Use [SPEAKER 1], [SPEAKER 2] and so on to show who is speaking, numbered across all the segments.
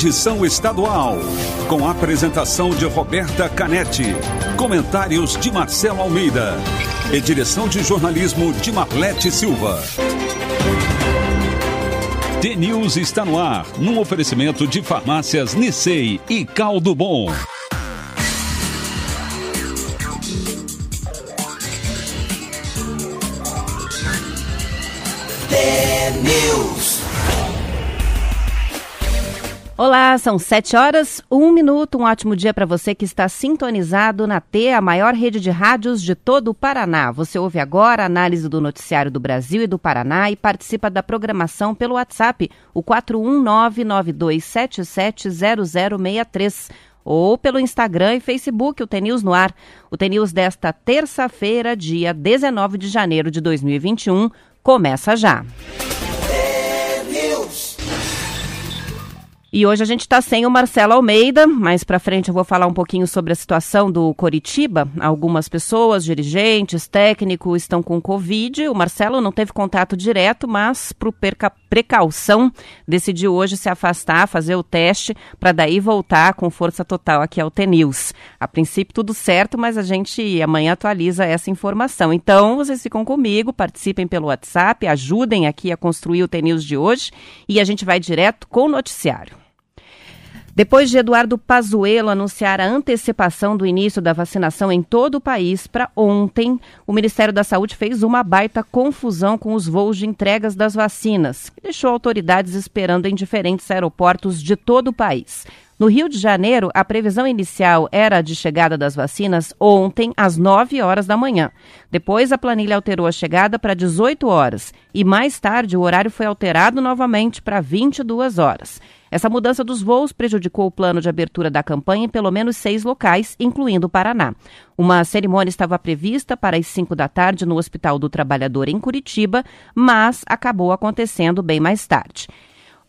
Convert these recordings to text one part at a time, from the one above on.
[SPEAKER 1] edição estadual. Com a apresentação de Roberta Canetti. Comentários de Marcelo Almeida. E direção de jornalismo de Marlete Silva. T-News está no ar, num oferecimento de farmácias Nissei e Caldo Bom.
[SPEAKER 2] T-News.
[SPEAKER 3] Olá, são sete horas, um minuto. Um ótimo dia para você que está sintonizado na T, a maior rede de rádios de todo o Paraná. Você ouve agora a análise do noticiário do Brasil e do Paraná e participa da programação pelo WhatsApp, o 41992770063 ou pelo Instagram e Facebook, o TNews no ar. O TNews desta terça-feira, dia 19 de janeiro de 2021, começa já. E hoje a gente está sem o Marcelo Almeida, mais para frente eu vou falar um pouquinho sobre a situação do Coritiba. Algumas pessoas, dirigentes, técnicos estão com Covid. O Marcelo não teve contato direto, mas por precaução decidiu hoje se afastar, fazer o teste, para daí voltar com força total aqui ao TNews. A princípio tudo certo, mas a gente amanhã atualiza essa informação. Então vocês ficam comigo, participem pelo WhatsApp, ajudem aqui a construir o TNews de hoje e a gente vai direto com o noticiário. Depois de Eduardo Pazuello anunciar a antecipação do início da vacinação em todo o país para ontem, o Ministério da Saúde fez uma baita confusão com os voos de entregas das vacinas, que deixou autoridades esperando em diferentes aeroportos de todo o país. No Rio de Janeiro, a previsão inicial era de chegada das vacinas ontem às 9 horas da manhã. Depois, a planilha alterou a chegada para 18 horas e mais tarde o horário foi alterado novamente para 22 horas. Essa mudança dos voos prejudicou o plano de abertura da campanha em pelo menos seis locais, incluindo o Paraná. Uma cerimônia estava prevista para as 5 da tarde no Hospital do Trabalhador, em Curitiba, mas acabou acontecendo bem mais tarde.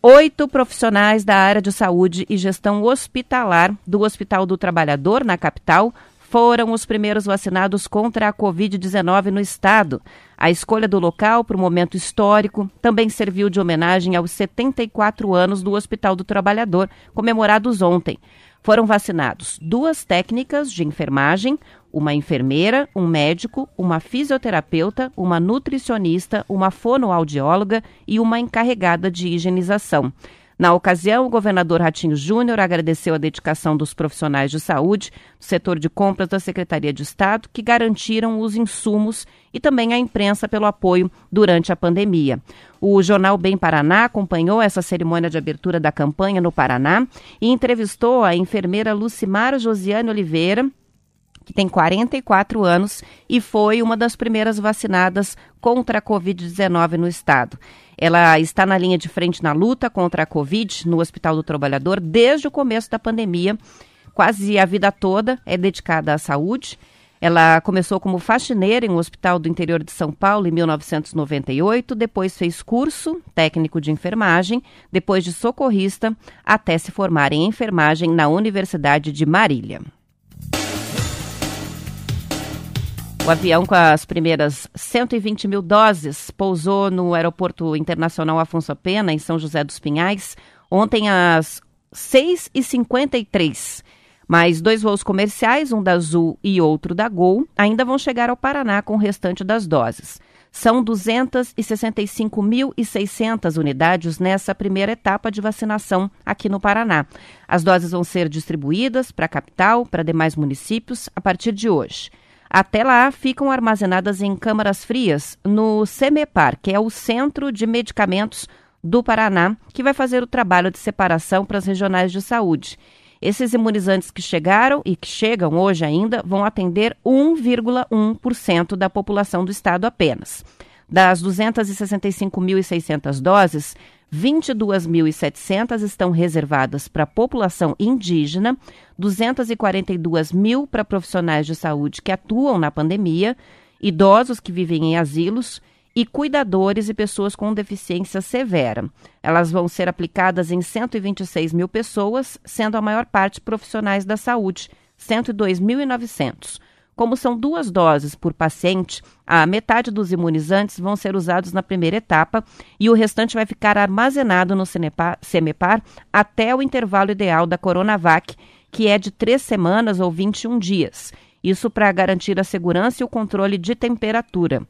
[SPEAKER 3] Oito profissionais da área de saúde e gestão hospitalar do Hospital do Trabalhador, na capital, foram os primeiros vacinados contra a Covid-19 no estado. A escolha do local para o momento histórico também serviu de homenagem aos 74 anos do Hospital do Trabalhador, comemorados ontem. Foram vacinados duas técnicas de enfermagem, uma enfermeira, um médico, uma fisioterapeuta, uma nutricionista, uma fonoaudióloga e uma encarregada de higienização. Na ocasião, o governador Ratinho Júnior agradeceu a dedicação dos profissionais de saúde do setor de compras da Secretaria de Estado, que garantiram os insumos e também a imprensa pelo apoio durante a pandemia. O jornal Bem Paraná acompanhou essa cerimônia de abertura da campanha no Paraná e entrevistou a enfermeira Lucimara Josiane Oliveira, que tem 44 anos e foi uma das primeiras vacinadas contra a Covid-19 no estado. Ela está na linha de frente na luta contra a Covid no Hospital do Trabalhador desde o começo da pandemia. Quase a vida toda é dedicada à saúde. Ela começou como faxineira em um hospital do interior de São Paulo em 1998, depois fez curso técnico de enfermagem, depois de socorrista, até se formar em enfermagem na Universidade de Marília. O avião com as primeiras 120 mil doses pousou no Aeroporto Internacional Afonso Pena, em São José dos Pinhais, ontem às 6h53. Mais dois voos comerciais, um da Azul e outro da Gol, ainda vão chegar ao Paraná com o restante das doses. São 265.600 unidades nessa primeira etapa de vacinação aqui no Paraná. As doses vão ser distribuídas para a capital, para demais municípios, a partir de hoje. Até lá, ficam armazenadas em câmaras frias no CEMEPAR, que é o Centro de Medicamentos do Paraná, que vai fazer o trabalho de separação para as regionais de saúde. Esses imunizantes que chegaram e que chegam hoje ainda vão atender 1,1% da população do estado apenas. Das 265.600 doses, 22.700 estão reservadas para a população indígena, 242 mil para profissionais de saúde que atuam na pandemia, idosos que vivem em asilos e cuidadores e pessoas com deficiência severa. Elas vão ser aplicadas em 126 mil pessoas, sendo a maior parte profissionais da saúde, 102.900. Como são duas doses por paciente, a metade dos imunizantes vão ser usados na primeira etapa e o restante vai ficar armazenado no CEMEPAR até o intervalo ideal da Coronavac, que é de três semanas ou 21 dias. Isso para garantir a segurança e o controle de temperatura.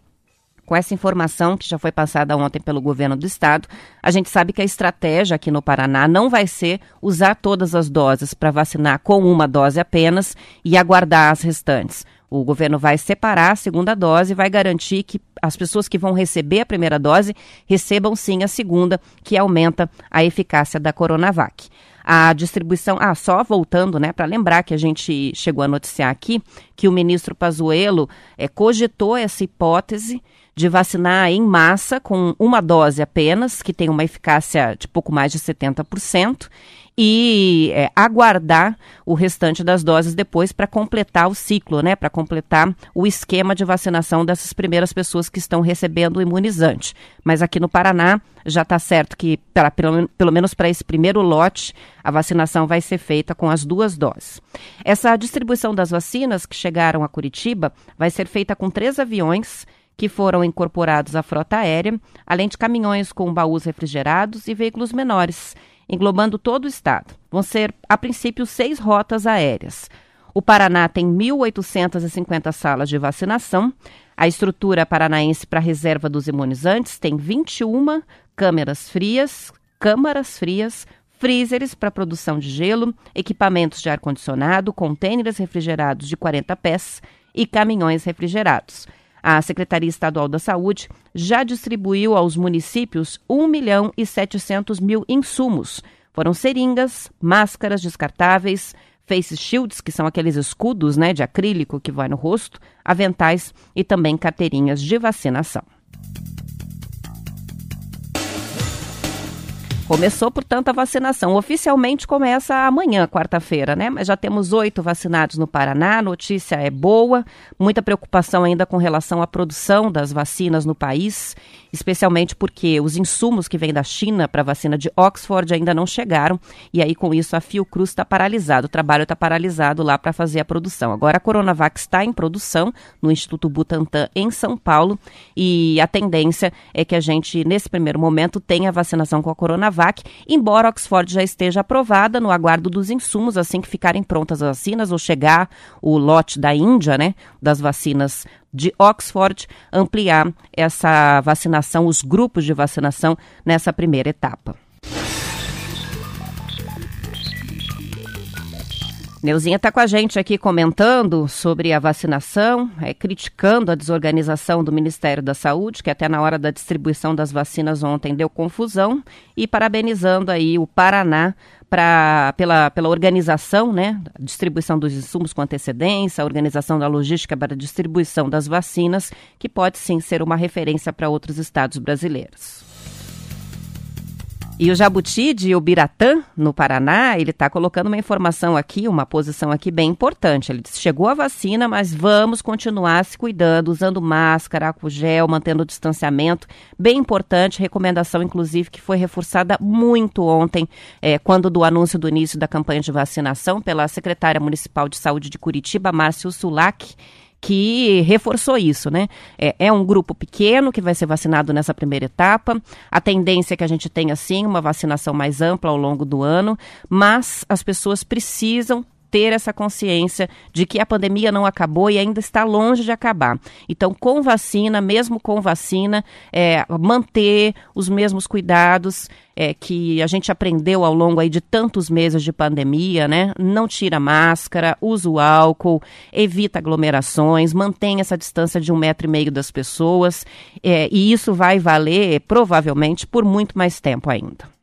[SPEAKER 3] Com essa informação que já foi passada ontem pelo governo do estado, a gente sabe que a estratégia aqui no Paraná não vai ser usar todas as doses para vacinar com uma dose apenas e aguardar as restantes. O governo vai separar a segunda dose e vai garantir que as pessoas que vão receber a primeira dose recebam sim a segunda, que aumenta a eficácia da Coronavac. A distribuição, ah, só voltando, né, para lembrar que a gente chegou a noticiar aqui que o ministro Pazuello é, cogitou essa hipótese de vacinar em massa com uma dose apenas, que tem uma eficácia de pouco mais de 70%, e é, aguardar o restante das doses depois para completar o ciclo, né? Para completar o esquema de vacinação dessas primeiras pessoas que estão recebendo o imunizante. Mas aqui no Paraná já está certo que, pela, pelo, pelo menos para esse primeiro lote, a vacinação vai ser feita com as duas doses. Essa distribuição das vacinas que chegaram a Curitiba vai ser feita com três aviões que foram incorporados à frota aérea, além de caminhões com baús refrigerados e veículos menores, englobando todo o estado. Vão ser, a princípio, seis rotas aéreas. O Paraná tem 1.850 salas de vacinação. A estrutura paranaense para reserva dos imunizantes tem 21 câmeras frias, câmaras frias, freezers para produção de gelo, equipamentos de ar-condicionado, contêineres refrigerados de 40 pés e caminhões refrigerados. A Secretaria Estadual da Saúde já distribuiu aos municípios 1 milhão e 700 mil insumos. Foram seringas, máscaras descartáveis, face shields, que são aqueles escudos né, de acrílico que vai no rosto, aventais e também carteirinhas de vacinação. Começou, portanto, a vacinação. Oficialmente começa amanhã, quarta-feira, né? Mas já temos oito vacinados no Paraná. A notícia é boa. Muita preocupação ainda com relação à produção das vacinas no país, especialmente porque os insumos que vêm da China para a vacina de Oxford ainda não chegaram. E aí, com isso, a Fiocruz está paralisado. O trabalho está paralisado lá para fazer a produção. Agora, a Coronavac está em produção no Instituto Butantan, em São Paulo. E a tendência é que a gente, nesse primeiro momento, tenha a vacinação com a Coronavac embora Oxford já esteja aprovada no aguardo dos insumos assim que ficarem prontas as vacinas ou chegar o lote da Índia, né, das vacinas de Oxford, ampliar essa vacinação, os grupos de vacinação nessa primeira etapa. Neuzinha está com a gente aqui comentando sobre a vacinação, é, criticando a desorganização do Ministério da Saúde, que até na hora da distribuição das vacinas ontem deu confusão, e parabenizando aí o Paraná pra, pela, pela organização, né, distribuição dos insumos com antecedência, a organização da logística para a distribuição das vacinas, que pode sim ser uma referência para outros estados brasileiros. E o Jabuti de Ubiratã, no Paraná, ele está colocando uma informação aqui, uma posição aqui bem importante. Ele disse, chegou a vacina, mas vamos continuar se cuidando, usando máscara, álcool gel, mantendo o distanciamento. Bem importante, recomendação, inclusive, que foi reforçada muito ontem, é, quando do anúncio do início da campanha de vacinação pela secretária municipal de saúde de Curitiba, Márcio Sulac que reforçou isso, né? É, é, um grupo pequeno que vai ser vacinado nessa primeira etapa. A tendência é que a gente tenha, sim, uma vacinação mais ampla ao longo do ano, mas as pessoas precisam ter essa consciência de que a pandemia não acabou e ainda está longe de acabar. Então, com vacina, mesmo com vacina, é, manter os mesmos cuidados é, que a gente aprendeu ao longo aí de tantos meses de pandemia, né? Não tira máscara, usa o álcool, evita aglomerações, mantém essa distância de um metro e meio das pessoas, é, e isso vai valer provavelmente por muito mais tempo ainda.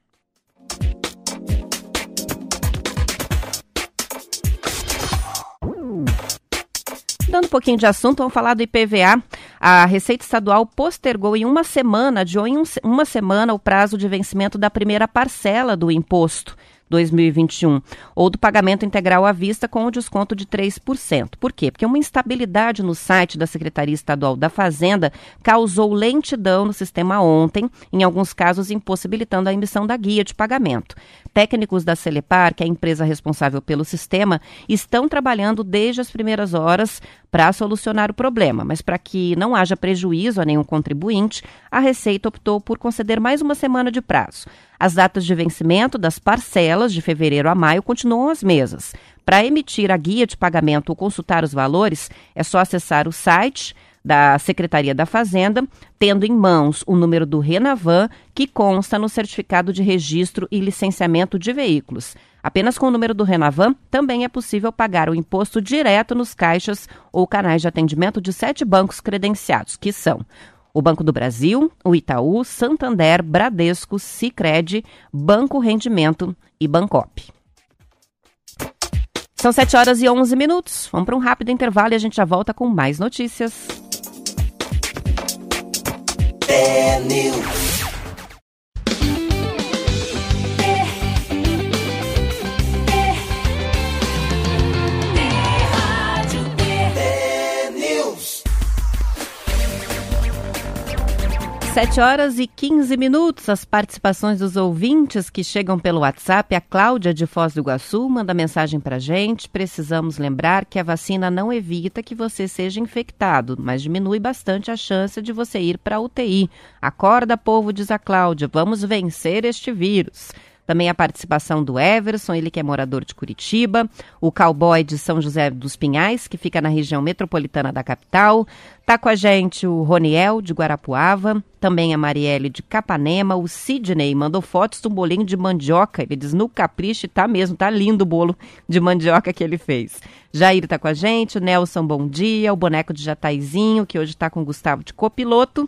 [SPEAKER 3] Dando um pouquinho de assunto, vamos falar do IPVA. A Receita Estadual postergou em uma semana, de em uma semana, o prazo de vencimento da primeira parcela do imposto. 2021, ou do pagamento integral à vista com o desconto de 3%. Por quê? Porque uma instabilidade no site da Secretaria Estadual da Fazenda causou lentidão no sistema ontem, em alguns casos impossibilitando a emissão da guia de pagamento. Técnicos da Celepar, que é a empresa responsável pelo sistema, estão trabalhando desde as primeiras horas para solucionar o problema, mas para que não haja prejuízo a nenhum contribuinte, a Receita optou por conceder mais uma semana de prazo. As datas de vencimento das parcelas de fevereiro a maio continuam as mesmas. Para emitir a guia de pagamento ou consultar os valores, é só acessar o site da Secretaria da Fazenda, tendo em mãos o número do Renavan, que consta no certificado de registro e licenciamento de veículos. Apenas com o número do Renavan, também é possível pagar o imposto direto nos caixas ou canais de atendimento de sete bancos credenciados, que são o Banco do Brasil, o Itaú, Santander, Bradesco, Sicredi, Banco Rendimento e Bancop. São 7 horas e 11 minutos. Vamos para um rápido intervalo e a gente já volta com mais notícias. Sete horas e 15 minutos. As participações dos ouvintes que chegam pelo WhatsApp. A Cláudia de Foz do Iguaçu manda mensagem para gente. Precisamos lembrar que a vacina não evita que você seja infectado, mas diminui bastante a chance de você ir para UTI. Acorda, povo, diz a Cláudia. Vamos vencer este vírus. Também a participação do Everson, ele que é morador de Curitiba, o cowboy de São José dos Pinhais, que fica na região metropolitana da capital. Tá com a gente o Roniel de Guarapuava, também a Marielle de Capanema, o Sidney mandou fotos do bolinho de mandioca. Ele diz no capricho, tá mesmo, tá lindo o bolo de mandioca que ele fez. Jair tá com a gente, o Nelson Bom Dia, o boneco de Jataizinho, que hoje tá com o Gustavo de copiloto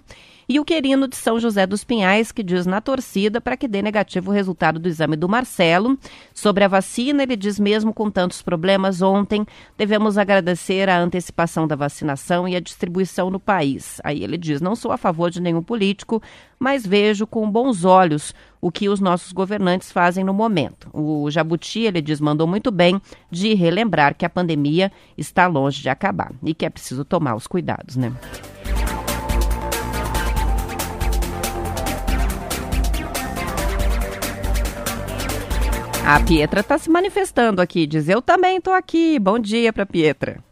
[SPEAKER 3] e o Querino de São José dos Pinhais, que diz na torcida para que dê negativo o resultado do exame do Marcelo. Sobre a vacina, ele diz mesmo com tantos problemas ontem, devemos agradecer a antecipação da vacinação e a distribuição no país. Aí ele diz: não sou a favor de nenhum político, mas vejo com bons olhos o que os nossos governantes fazem no momento. O Jabuti, ele diz, mandou muito bem de relembrar que a pandemia está longe de acabar e que é preciso tomar os cuidados, né? A Pietra está se manifestando aqui, diz: Eu também estou aqui. Bom dia para Pietra.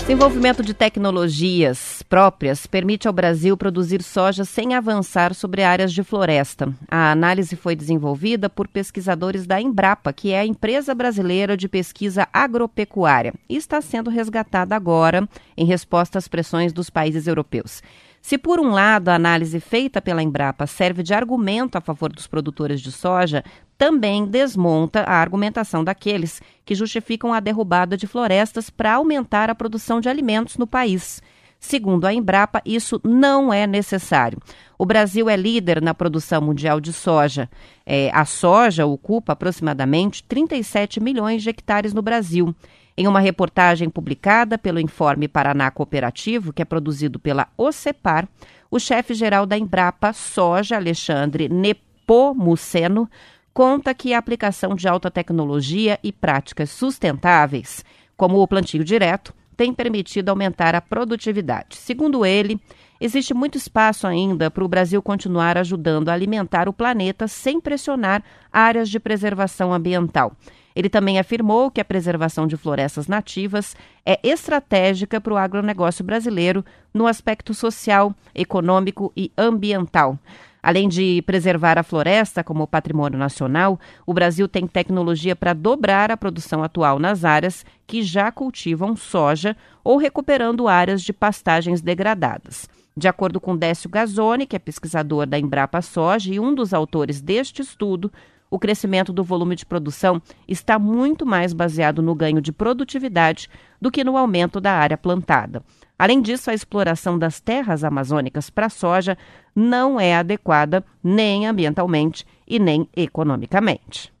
[SPEAKER 3] Desenvolvimento de tecnologias próprias permite ao Brasil produzir soja sem avançar sobre áreas de floresta. A análise foi desenvolvida por pesquisadores da Embrapa, que é a empresa brasileira de pesquisa agropecuária, e está sendo resgatada agora em resposta às pressões dos países europeus. Se, por um lado, a análise feita pela Embrapa serve de argumento a favor dos produtores de soja, também desmonta a argumentação daqueles que justificam a derrubada de florestas para aumentar a produção de alimentos no país. Segundo a Embrapa, isso não é necessário. O Brasil é líder na produção mundial de soja. É, a soja ocupa aproximadamente 37 milhões de hectares no Brasil. Em uma reportagem publicada pelo Informe Paraná Cooperativo, que é produzido pela OCEPAR, o chefe-geral da Embrapa Soja, Alexandre Nepomuceno, conta que a aplicação de alta tecnologia e práticas sustentáveis, como o plantio direto, tem permitido aumentar a produtividade. Segundo ele, existe muito espaço ainda para o Brasil continuar ajudando a alimentar o planeta sem pressionar áreas de preservação ambiental. Ele também afirmou que a preservação de florestas nativas é estratégica para o agronegócio brasileiro no aspecto social, econômico e ambiental. Além de preservar a floresta como patrimônio nacional, o Brasil tem tecnologia para dobrar a produção atual nas áreas que já cultivam soja ou recuperando áreas de pastagens degradadas. De acordo com Décio Gazzoni, que é pesquisador da Embrapa Soja e um dos autores deste estudo, o crescimento do volume de produção está muito mais baseado no ganho de produtividade do que no aumento da área plantada. Além disso, a exploração das terras amazônicas para soja não é adequada nem ambientalmente e nem economicamente.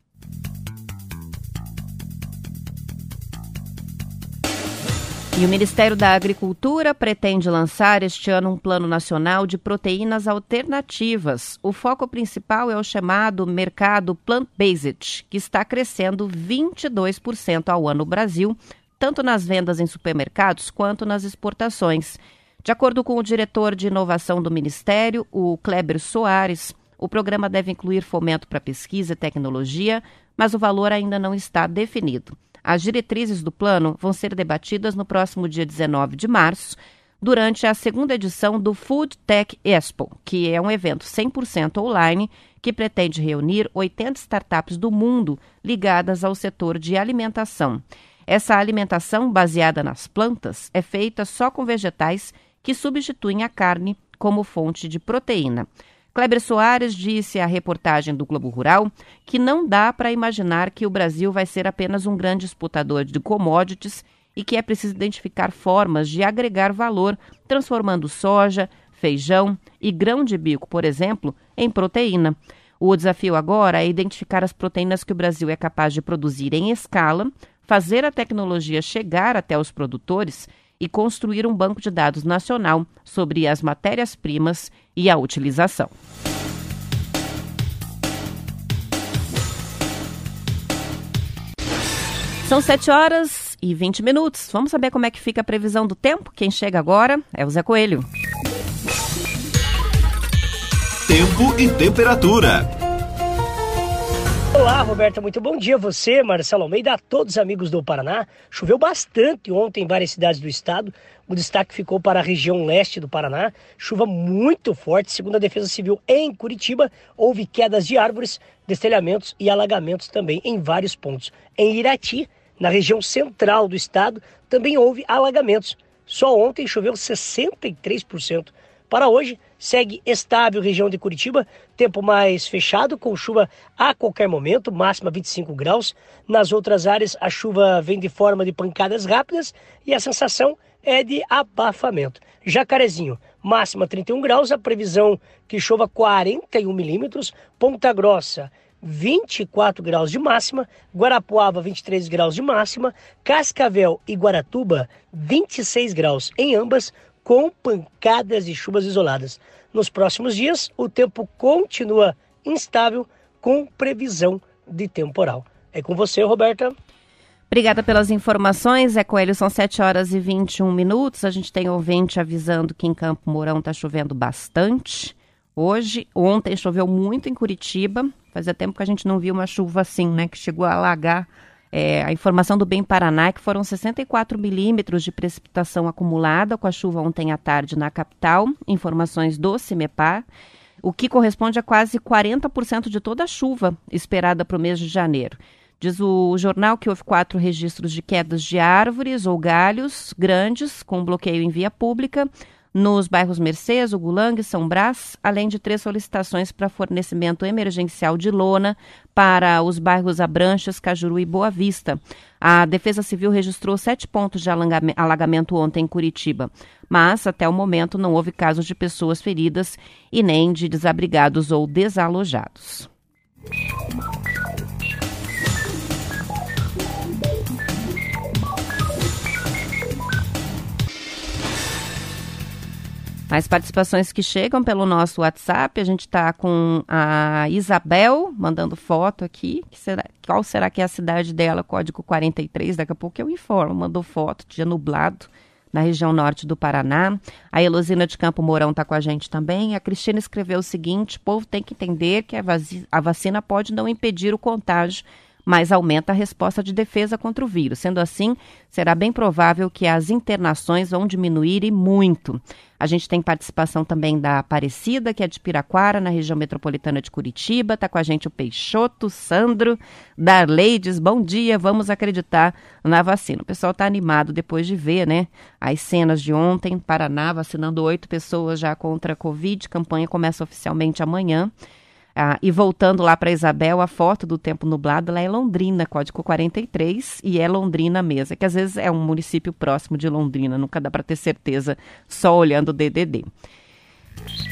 [SPEAKER 3] E o Ministério da Agricultura pretende lançar este ano um plano nacional de proteínas alternativas. O foco principal é o chamado mercado plant-based, que está crescendo 22% ao ano no Brasil, tanto nas vendas em supermercados quanto nas exportações. De acordo com o diretor de inovação do Ministério, o Kleber Soares, o programa deve incluir fomento para pesquisa e tecnologia, mas o valor ainda não está definido. As diretrizes do plano vão ser debatidas no próximo dia 19 de março, durante a segunda edição do Food Tech Expo, que é um evento 100% online que pretende reunir 80 startups do mundo ligadas ao setor de alimentação. Essa alimentação baseada nas plantas é feita só com vegetais que substituem a carne como fonte de proteína. Kleber Soares disse à reportagem do Globo Rural que não dá para imaginar que o Brasil vai ser apenas um grande exportador de commodities e que é preciso identificar formas de agregar valor, transformando soja, feijão e grão de bico, por exemplo, em proteína. O desafio agora é identificar as proteínas que o Brasil é capaz de produzir em escala, fazer a tecnologia chegar até os produtores e construir um banco de dados nacional sobre as matérias-primas e a utilização. São 7 horas e 20 minutos. Vamos saber como é que fica a previsão do tempo? Quem chega agora é o Zé Coelho.
[SPEAKER 4] Tempo e temperatura.
[SPEAKER 5] Olá, Roberta, muito bom dia a você, Marcelo Almeida, a todos os amigos do Paraná. Choveu bastante ontem em várias cidades do estado. O destaque ficou para a região leste do Paraná. Chuva muito forte, segundo a Defesa Civil em Curitiba, houve quedas de árvores, destelhamentos e alagamentos também em vários pontos. Em Irati, na região central do estado, também houve alagamentos. Só ontem choveu 63%. Para hoje, segue estável região de Curitiba, tempo mais fechado, com chuva a qualquer momento, máxima 25 graus. Nas outras áreas, a chuva vem de forma de pancadas rápidas e a sensação é de abafamento. Jacarezinho, máxima 31 graus, a previsão que chova 41 milímetros. Ponta Grossa, 24 graus de máxima, Guarapuava 23 graus de máxima, Cascavel e Guaratuba 26 graus em ambas, com pancadas de chuvas isoladas. Nos próximos dias, o tempo continua instável com previsão de temporal. É com você, Roberta.
[SPEAKER 3] Obrigada pelas informações. É Coelho, são 7 horas e 21 minutos. A gente tem ouvinte avisando que em Campo Mourão está chovendo bastante. Hoje, ontem choveu muito em Curitiba. Fazia tempo que a gente não viu uma chuva assim, né? Que chegou a alagar é, a informação do Bem Paraná é que foram 64 milímetros de precipitação acumulada com a chuva ontem à tarde na capital. Informações do CIMEPAR, o que corresponde a quase 40% de toda a chuva esperada para o mês de janeiro. Diz o jornal que houve quatro registros de quedas de árvores ou galhos grandes com bloqueio em via pública, nos bairros Mercedes, Ugulang e São Brás, além de três solicitações para fornecimento emergencial de lona para os bairros Abranches, Cajuru e Boa Vista. A Defesa Civil registrou sete pontos de alagamento ontem em Curitiba, mas até o momento não houve casos de pessoas feridas e nem de desabrigados ou desalojados. Mais participações que chegam pelo nosso WhatsApp. A gente está com a Isabel mandando foto aqui. Será, qual será que é a cidade dela? Código 43. Daqui a pouco eu informo. Mandou foto, dia nublado, na região norte do Paraná. A Elosina de Campo Mourão está com a gente também. A Cristina escreveu o seguinte: o povo tem que entender que a vacina pode não impedir o contágio mas aumenta a resposta de defesa contra o vírus. Sendo assim, será bem provável que as internações vão diminuir e muito. A gente tem participação também da Aparecida, que é de Piraquara, na região metropolitana de Curitiba. Está com a gente o Peixoto, Sandro, Darleides. Bom dia, vamos acreditar na vacina. O pessoal está animado depois de ver, né? As cenas de ontem, Paraná vacinando oito pessoas já contra a Covid. Campanha começa oficialmente amanhã. Ah, e voltando lá para Isabel, a foto do tempo nublado lá é Londrina, código 43, e é Londrina mesmo, que às vezes é um município próximo de Londrina, nunca dá para ter certeza só olhando o DDD.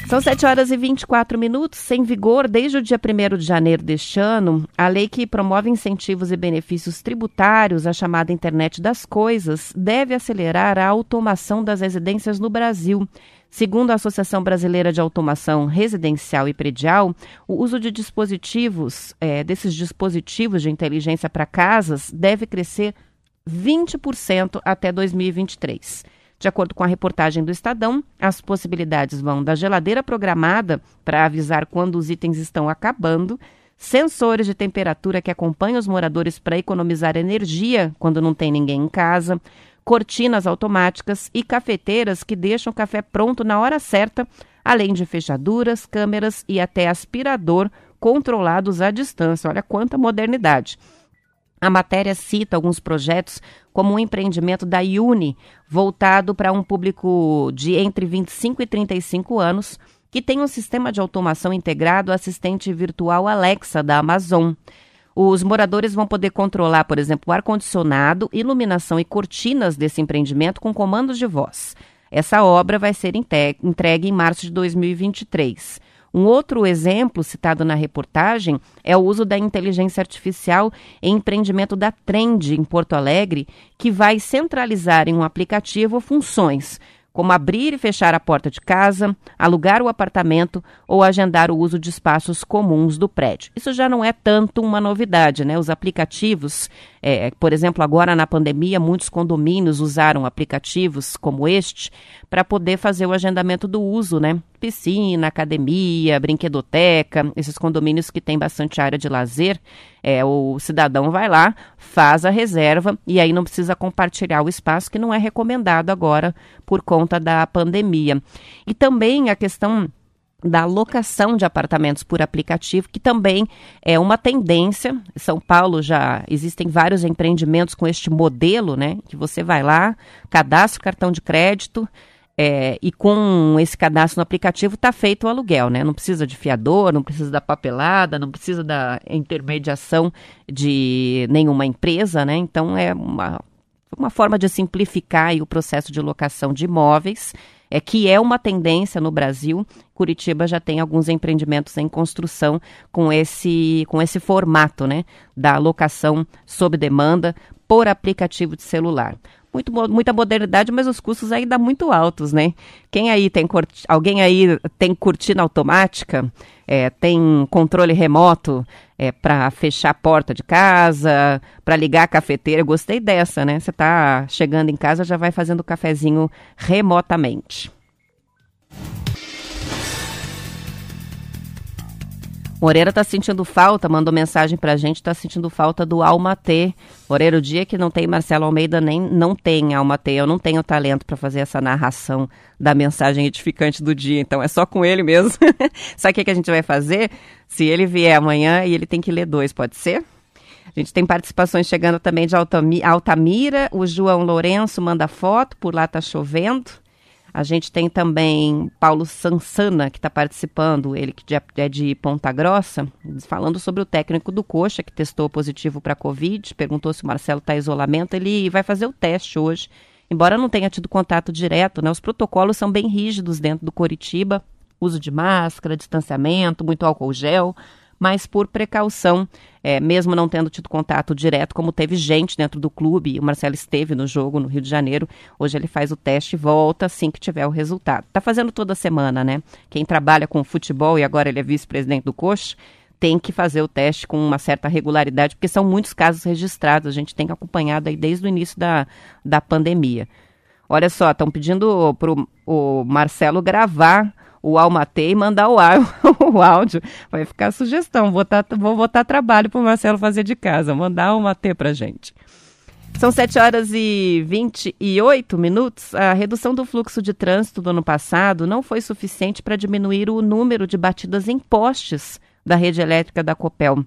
[SPEAKER 3] São 7 horas e 24 minutos. Sem vigor desde o dia 1 de janeiro deste ano, a lei que promove incentivos e benefícios tributários à chamada internet das coisas deve acelerar a automação das residências no Brasil. Segundo a Associação Brasileira de Automação Residencial e Predial, o uso de dispositivos, é, desses dispositivos de inteligência para casas, deve crescer 20% até 2023. De acordo com a reportagem do Estadão, as possibilidades vão da geladeira programada para avisar quando os itens estão acabando, sensores de temperatura que acompanham os moradores para economizar energia quando não tem ninguém em casa, cortinas automáticas e cafeteiras que deixam o café pronto na hora certa, além de fechaduras, câmeras e até aspirador controlados à distância. Olha quanta modernidade. A matéria cita alguns projetos como um empreendimento da Uni, voltado para um público de entre 25 e 35 anos, que tem um sistema de automação integrado assistente virtual Alexa da Amazon. Os moradores vão poder controlar, por exemplo, o ar-condicionado, iluminação e cortinas desse empreendimento com comandos de voz. Essa obra vai ser entregue em março de 2023. Um outro exemplo citado na reportagem é o uso da inteligência artificial em empreendimento da Trend em Porto Alegre, que vai centralizar em um aplicativo funções como abrir e fechar a porta de casa, alugar o apartamento ou agendar o uso de espaços comuns do prédio. Isso já não é tanto uma novidade, né? Os aplicativos, é, por exemplo, agora na pandemia, muitos condomínios usaram aplicativos como este para poder fazer o agendamento do uso, né? Piscina, academia, brinquedoteca, esses condomínios que têm bastante área de lazer, é, o cidadão vai lá, faz a reserva e aí não precisa compartilhar o espaço, que não é recomendado agora por conta da pandemia. E também a questão da locação de apartamentos por aplicativo, que também é uma tendência. São Paulo já existem vários empreendimentos com este modelo, né? Que você vai lá, cadastra o cartão de crédito, é, e com esse cadastro no aplicativo está feito o aluguel, né? Não precisa de fiador, não precisa da papelada, não precisa da intermediação de nenhuma empresa, né? Então é uma, uma forma de simplificar o processo de locação de imóveis, é que é uma tendência no Brasil. Curitiba já tem alguns empreendimentos em construção com esse, com esse formato, né? Da locação sob demanda por aplicativo de celular muito, muita modernidade, mas os custos ainda muito altos, né? Quem aí tem alguém aí tem cortina automática, é, tem controle remoto é, para fechar a porta de casa, para ligar a cafeteira. Gostei dessa, né? Você está chegando em casa já vai fazendo o cafezinho remotamente. Moreira está sentindo falta, mandou mensagem para a gente, está sentindo falta do Almatê. Moreira, o dia que não tem Marcelo Almeida, nem não tem Almatê. Eu não tenho talento para fazer essa narração da mensagem edificante do dia, então é só com ele mesmo. Sabe o que, que a gente vai fazer? Se ele vier amanhã e ele tem que ler dois, pode ser? A gente tem participações chegando também de Altamira, o João Lourenço manda foto, por lá tá chovendo. A gente tem também Paulo Sansana, que está participando, ele que é de Ponta Grossa, falando sobre o técnico do Coxa, que testou positivo para a Covid, perguntou se o Marcelo está em isolamento. Ele vai fazer o teste hoje, embora não tenha tido contato direto, né? Os protocolos são bem rígidos dentro do Coritiba, uso de máscara, distanciamento, muito álcool gel mas por precaução, é, mesmo não tendo tido contato direto, como teve gente dentro do clube, o Marcelo esteve no jogo no Rio de Janeiro, hoje ele faz o teste e volta assim que tiver o resultado. Está fazendo toda semana, né? Quem trabalha com futebol e agora ele é vice-presidente do Coxa, tem que fazer o teste com uma certa regularidade, porque são muitos casos registrados, a gente tem acompanhado aí desde o início da, da pandemia. Olha só, estão pedindo para o Marcelo gravar o Almatê e mandar o, o áudio. Vai ficar sugestão. Vou, tá, vou botar trabalho para o Marcelo fazer de casa. Mandar o Almatê para gente. São 7 horas e 28 minutos. A redução do fluxo de trânsito do ano passado não foi suficiente para diminuir o número de batidas em postes da rede elétrica da Copel.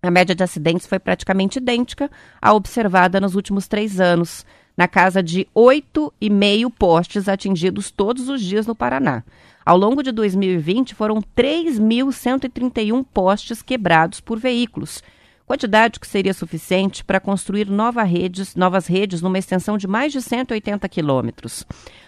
[SPEAKER 3] A média de acidentes foi praticamente idêntica à observada nos últimos três anos, na casa de 8,5 postes atingidos todos os dias no Paraná. Ao longo de 2020, foram 3.131 postes quebrados por veículos, quantidade que seria suficiente para construir nova redes, novas redes numa extensão de mais de 180 quilômetros.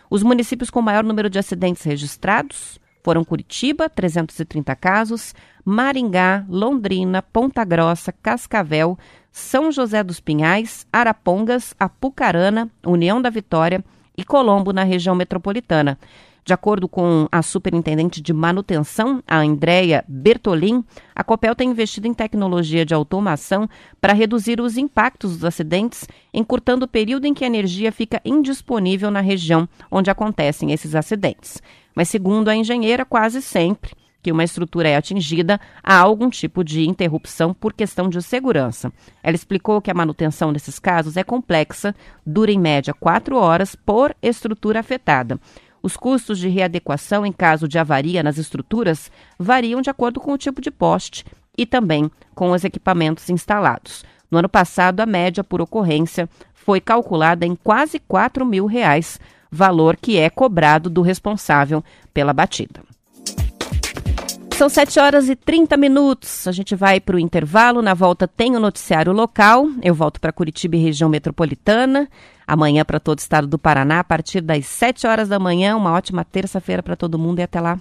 [SPEAKER 3] Os municípios com maior número de acidentes registrados foram Curitiba, 330 casos, Maringá, Londrina, Ponta Grossa, Cascavel, São José dos Pinhais, Arapongas, Apucarana, União da Vitória e Colombo, na região metropolitana. De acordo com a superintendente de manutenção, a Andrea Bertolin, a Copel tem investido em tecnologia de automação para reduzir os impactos dos acidentes, encurtando o período em que a energia fica indisponível na região onde acontecem esses acidentes. Mas, segundo a engenheira, quase sempre que uma estrutura é atingida, há algum tipo de interrupção por questão de segurança. Ela explicou que a manutenção nesses casos é complexa, dura em média quatro horas por estrutura afetada. Os custos de readequação em caso de avaria nas estruturas variam de acordo com o tipo de poste e também com os equipamentos instalados. No ano passado, a média por ocorrência foi calculada em quase 4 mil reais, valor que é cobrado do responsável pela batida. São 7 horas e 30 minutos. A gente vai para o intervalo. Na volta tem o noticiário local. Eu volto para Curitiba e região metropolitana. Amanhã para todo o estado do Paraná, a partir das 7 horas da manhã. Uma ótima terça-feira para todo mundo e até lá.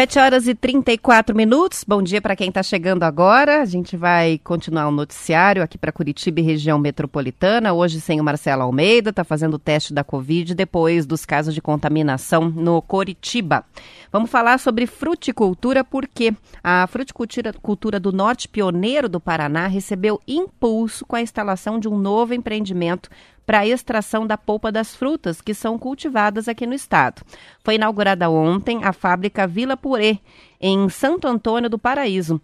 [SPEAKER 3] Sete horas e 34 minutos. Bom dia para quem está chegando agora. A gente vai continuar o noticiário aqui para Curitiba e região metropolitana. Hoje sem o Marcelo Almeida, está fazendo o teste da Covid depois dos casos de contaminação no Curitiba. Vamos falar sobre fruticultura porque a fruticultura cultura do norte pioneiro do Paraná recebeu impulso com a instalação de um novo empreendimento para a extração da polpa das frutas que são cultivadas aqui no estado. Foi inaugurada ontem a fábrica Vila Purê, em Santo Antônio do Paraíso.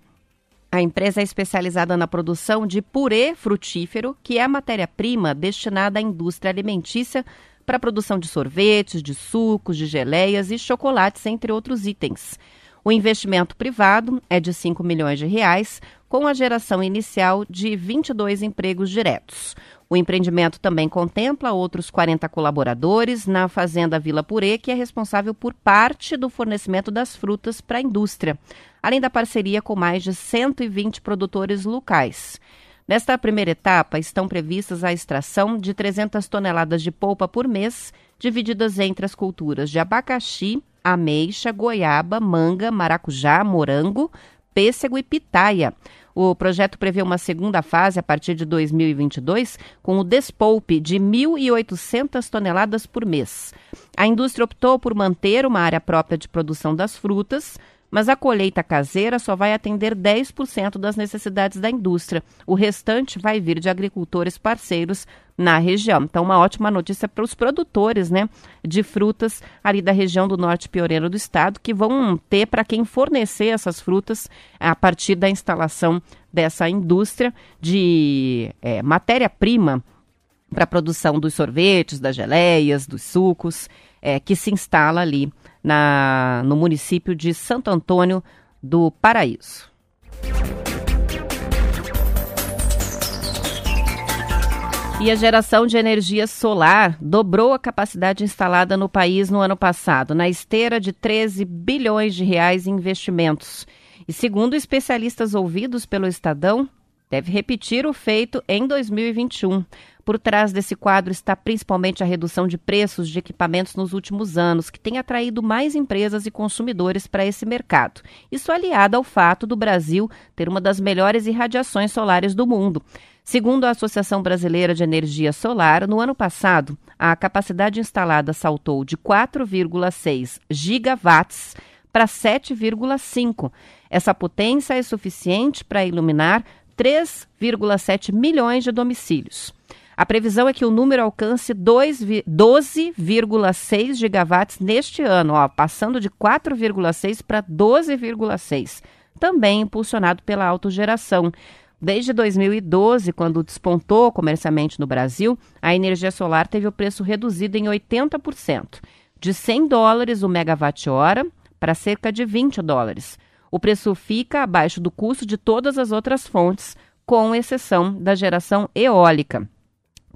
[SPEAKER 3] A empresa é especializada na produção de purê frutífero, que é a matéria-prima destinada à indústria alimentícia para a produção de sorvetes, de sucos, de geleias e chocolates, entre outros itens. O investimento privado é de 5 milhões de reais, com a geração inicial de 22 empregos diretos. O empreendimento também contempla outros 40 colaboradores na Fazenda Vila Purê, que é responsável por parte do fornecimento das frutas para a indústria, além da parceria com mais de 120 produtores locais. Nesta primeira etapa, estão previstas a extração de 300 toneladas de polpa por mês, divididas entre as culturas de abacaxi, ameixa, goiaba, manga, maracujá, morango, pêssego e pitaia. O projeto prevê uma segunda fase a partir de 2022, com o despolpe de 1.800 toneladas por mês. A indústria optou por manter uma área própria de produção das frutas, mas a colheita caseira só vai atender 10% das necessidades da indústria. O restante vai vir de agricultores parceiros na região. Então, uma ótima notícia para os produtores né, de frutas ali da região do norte pioneiro do estado, que vão ter para quem fornecer essas frutas a partir da instalação dessa indústria de é, matéria-prima para a produção dos sorvetes, das geleias, dos sucos, é, que se instala ali na, no município de Santo Antônio do Paraíso. E a geração de energia solar dobrou a capacidade instalada no país no ano passado, na esteira de 13 bilhões de reais em investimentos. E segundo especialistas ouvidos pelo Estadão, deve repetir o feito em 2021. Por trás desse quadro está principalmente a redução de preços de equipamentos nos últimos anos, que tem atraído mais empresas e consumidores para esse mercado. Isso aliado ao fato do Brasil ter uma das melhores irradiações solares do mundo. Segundo a Associação Brasileira de Energia Solar, no ano passado, a capacidade instalada saltou de 4,6 gigawatts para 7,5. Essa potência é suficiente para iluminar 3,7 milhões de domicílios. A previsão é que o número alcance 12,6 gigawatts neste ano, ó, passando de 4,6 para 12,6, também impulsionado pela autogeração. Desde 2012, quando despontou comercialmente no Brasil, a energia solar teve o preço reduzido em 80%, de 100 dólares o megawatt-hora para cerca de 20 dólares. O preço fica abaixo do custo de todas as outras fontes, com exceção da geração eólica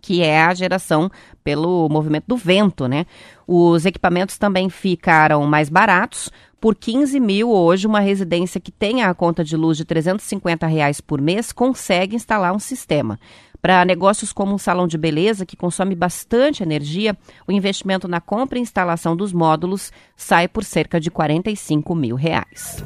[SPEAKER 3] que é a geração pelo movimento do vento, né? Os equipamentos também ficaram mais baratos, por 15 mil, hoje, uma residência que tenha a conta de luz de 350 reais por mês consegue instalar um sistema. Para negócios como um salão de beleza, que consome bastante energia, o investimento na compra e instalação dos módulos sai por cerca de 45 mil reais.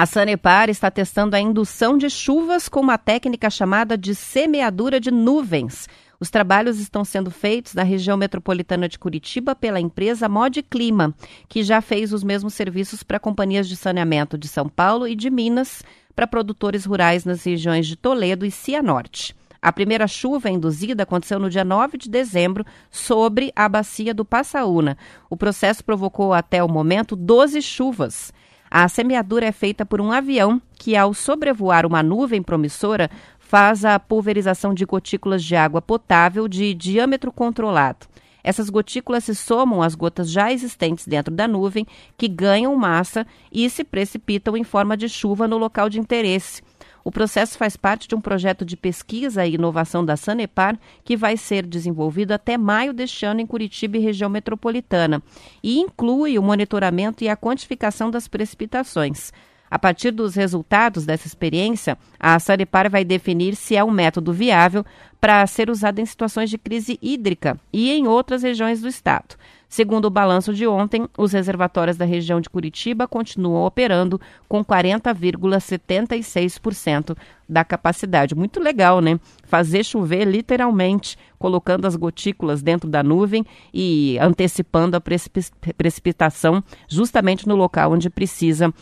[SPEAKER 3] A Sanepar está testando a indução de chuvas com uma técnica chamada de semeadura de nuvens. Os trabalhos estão sendo feitos na região metropolitana de Curitiba pela empresa Mod Clima, que já fez os mesmos serviços para companhias de saneamento de São Paulo e de Minas, para produtores rurais nas regiões de Toledo e Cianorte. A primeira chuva induzida aconteceu no dia 9 de dezembro sobre a bacia do Passaúna. O processo provocou até o momento 12 chuvas. A semeadura é feita por um avião que, ao sobrevoar uma nuvem promissora, faz a pulverização de gotículas de água potável de diâmetro controlado. Essas gotículas se somam às gotas já existentes dentro da nuvem, que ganham massa e se precipitam em forma de chuva no local de interesse. O processo faz parte de um projeto de pesquisa e inovação da Sanepar, que vai ser desenvolvido até maio deste ano em Curitiba e região metropolitana, e inclui o monitoramento e a quantificação das precipitações. A partir dos resultados dessa experiência, a Sanepar vai definir se é um método viável para ser usado em situações de crise hídrica e em outras regiões do estado. Segundo o balanço de ontem, os reservatórios da região de Curitiba continuam operando com 40,76% da capacidade. Muito legal, né? Fazer chover literalmente, colocando as gotículas dentro da nuvem e antecipando a precipitação justamente no local onde precisa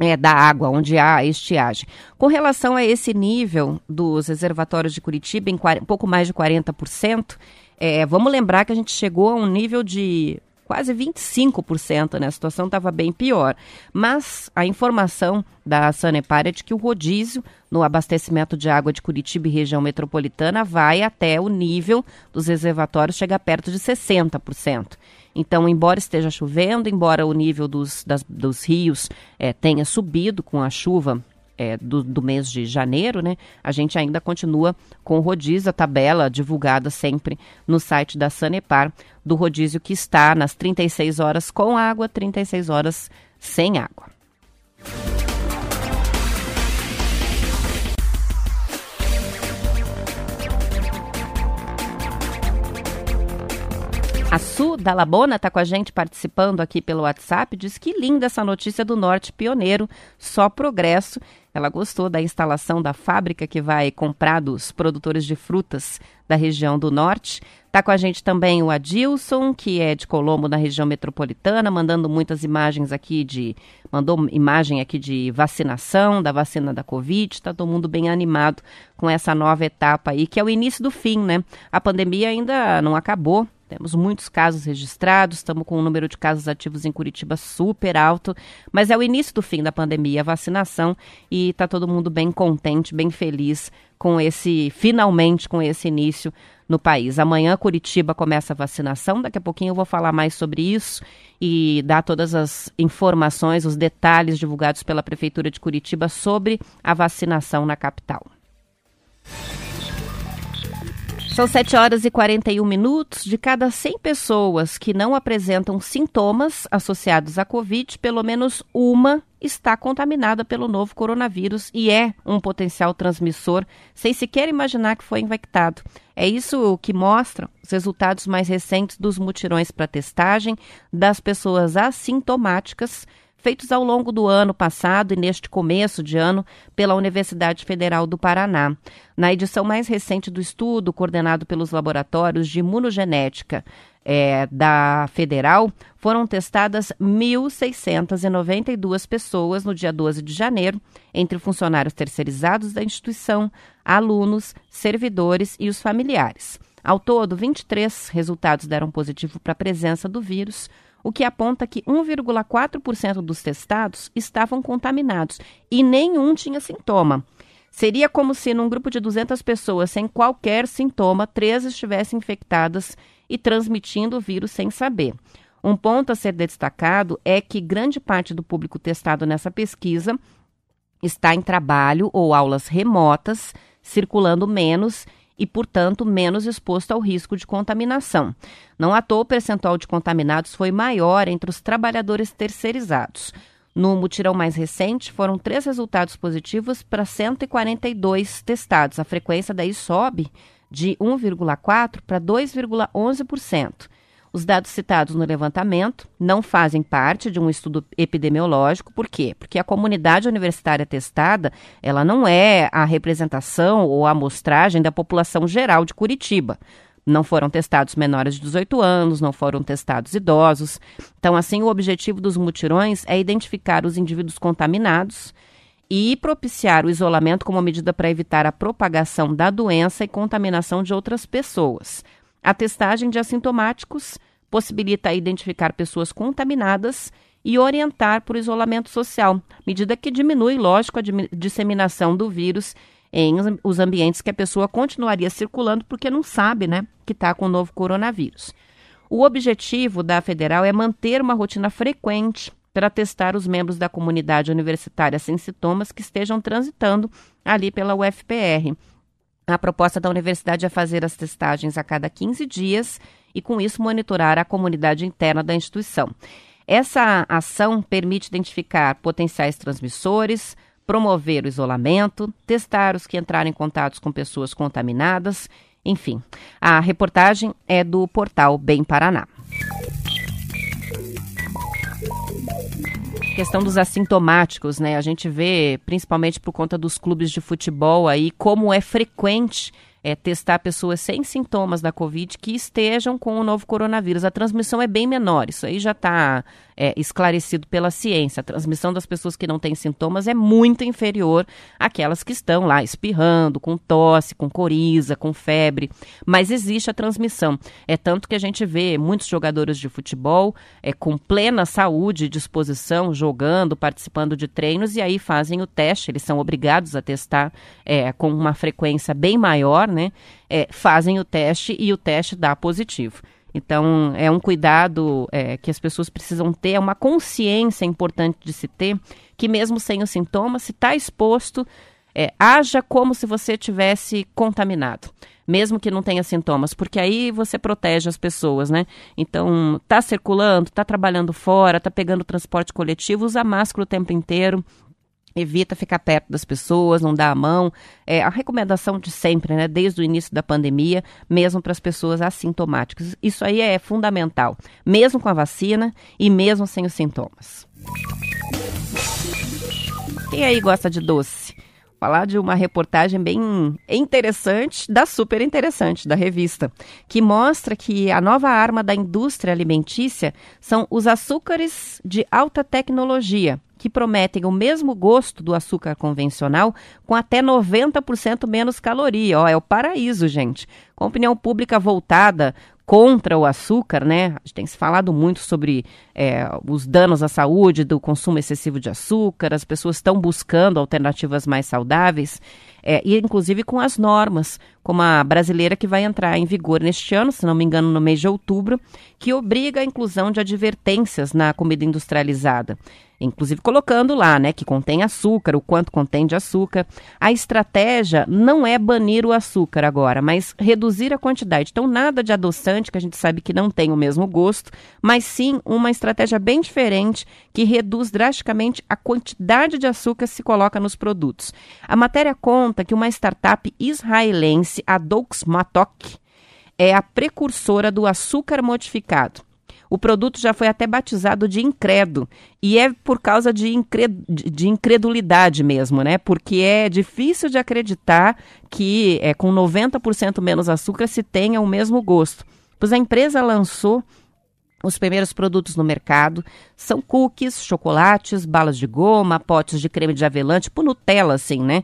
[SPEAKER 3] é, da água, onde há estiagem. Com relação a esse nível dos reservatórios de Curitiba, em pouco mais de 40%, é, vamos lembrar que a gente chegou a um nível de quase 25%, né? A situação estava bem pior. Mas a informação da Sanepar é de que o rodízio no abastecimento de água de Curitiba e região metropolitana vai até o nível dos reservatórios, chega perto de 60%. Então, embora esteja chovendo, embora o nível dos, das, dos rios é, tenha subido com a chuva é, do, do, mês de janeiro, né, a gente ainda continua com o rodízio, a tabela divulgada sempre no site da Sanepar, do rodízio que está nas 36 horas com água, 36 horas sem água. A Su da Labona está com a gente participando aqui pelo WhatsApp. Diz que linda essa notícia do Norte Pioneiro, só progresso. Ela gostou da instalação da fábrica que vai comprar dos produtores de frutas da região do Norte. Está com a gente também o Adilson, que é de Colombo, na região metropolitana, mandando muitas imagens aqui de. Mandou imagem aqui de vacinação, da vacina da Covid. Está todo mundo bem animado com essa nova etapa aí, que é o início do fim, né? A pandemia ainda não acabou. Temos muitos casos registrados, estamos com um número de casos ativos em Curitiba super alto, mas é o início do fim da pandemia, a vacinação, e está todo mundo bem contente, bem feliz com esse, finalmente, com esse início no país. Amanhã Curitiba começa a vacinação, daqui a pouquinho eu vou falar mais sobre isso e dar todas as informações, os detalhes divulgados pela Prefeitura de Curitiba sobre a vacinação na capital. São 7 horas e 41 minutos. De cada 100 pessoas que não apresentam sintomas associados à Covid, pelo menos uma está contaminada pelo novo coronavírus e é um potencial transmissor, sem sequer imaginar que foi infectado. É isso que mostra os resultados mais recentes dos mutirões para testagem das pessoas assintomáticas feitos ao longo do ano passado e neste começo de ano pela Universidade Federal do Paraná. Na edição mais recente do estudo, coordenado pelos laboratórios de imunogenética é, da Federal, foram testadas 1.692 pessoas no dia 12 de janeiro, entre funcionários terceirizados da instituição, alunos, servidores e os familiares. Ao todo, 23 resultados deram positivo para a presença do vírus, o que aponta que 1,4% dos testados estavam contaminados e nenhum tinha sintoma. Seria como se, num grupo de 200 pessoas sem qualquer sintoma, três estivessem infectadas e transmitindo o vírus sem saber. Um ponto a ser destacado é que grande parte do público testado nessa pesquisa está em trabalho ou aulas remotas, circulando menos e, portanto, menos exposto ao risco de contaminação. Não à toa, o percentual de contaminados foi maior entre os trabalhadores terceirizados. No mutirão mais recente, foram três resultados positivos para 142 testados. A frequência daí sobe de 1,4% para 2,11%. Os dados citados no levantamento não fazem parte de um estudo epidemiológico, por quê? Porque a comunidade universitária testada, ela não é a representação ou a amostragem da população geral de Curitiba. Não foram testados menores de 18 anos, não foram testados idosos. Então, assim, o objetivo dos mutirões é identificar os indivíduos contaminados e propiciar o isolamento como medida para evitar a propagação da doença e contaminação de outras pessoas. A testagem de assintomáticos possibilita identificar pessoas contaminadas e orientar para o isolamento social, medida que diminui, lógico, a disseminação do vírus em os ambientes que a pessoa continuaria circulando porque não sabe, né, que está com o novo coronavírus. O objetivo da federal é manter uma rotina frequente para testar os membros da comunidade universitária sem sintomas que estejam transitando ali pela UFPR. A proposta da universidade é fazer as testagens a cada 15 dias e, com isso, monitorar a comunidade interna da instituição. Essa ação permite identificar potenciais transmissores, promover o isolamento, testar os que entrarem em contatos com pessoas contaminadas, enfim. A reportagem é do portal Bem Paraná. Questão dos assintomáticos, né? A gente vê, principalmente por conta dos clubes de futebol aí, como é frequente é, testar pessoas sem sintomas da Covid que estejam com o novo coronavírus. A transmissão é bem menor, isso aí já está é, esclarecido pela ciência. A transmissão das pessoas que não têm sintomas é muito inferior àquelas que estão lá espirrando, com tosse, com coriza, com febre. Mas existe a transmissão. É tanto que a gente vê muitos jogadores de futebol é, com plena saúde e disposição, jogando, participando de treinos e aí fazem o teste. Eles são obrigados a testar é, com uma frequência bem maior né, é, fazem o teste e o teste dá positivo. Então, é um cuidado é, que as pessoas precisam ter, é uma consciência importante de se ter, que mesmo sem os sintomas, se está exposto, é, haja como se você tivesse contaminado, mesmo que não tenha sintomas, porque aí você protege as pessoas, né? Então, tá circulando, tá trabalhando fora, tá pegando transporte coletivo, usa máscara o tempo inteiro, evita ficar perto das pessoas, não dá a mão. É a recomendação de sempre, né, desde o início da pandemia, mesmo para as pessoas assintomáticas. Isso aí é fundamental, mesmo com a vacina e mesmo sem os sintomas. Quem aí gosta de doce? falar de uma reportagem bem interessante, da super interessante, da revista, que mostra que a nova arma da indústria alimentícia são os açúcares de alta tecnologia, que prometem o mesmo gosto do açúcar convencional com até 90% menos caloria. Ó, é o paraíso, gente. Com opinião pública voltada contra o açúcar, né? A gente tem se falado muito sobre é, os danos à saúde do consumo excessivo de açúcar, as pessoas estão buscando alternativas mais saudáveis, é, e inclusive com as normas, como a brasileira que vai entrar em vigor neste ano, se não me engano, no mês de outubro, que obriga a inclusão de advertências na comida industrializada inclusive colocando lá, né, que contém açúcar, o quanto contém de açúcar. A estratégia não é banir o açúcar agora, mas reduzir a quantidade. Então, nada de adoçante, que a gente sabe que não tem o mesmo gosto, mas sim uma estratégia bem diferente que reduz drasticamente a quantidade de açúcar que se coloca nos produtos. A matéria conta que uma startup israelense, a Doux Matok, é a precursora do açúcar modificado. O produto já foi até batizado de incredo. E é por causa de, incred de incredulidade mesmo, né? Porque é difícil de acreditar que é, com 90% menos açúcar se tenha o mesmo gosto. Pois a empresa lançou os primeiros produtos no mercado são cookies, chocolates, balas de goma, potes de creme de avelã, tipo Nutella, assim, né?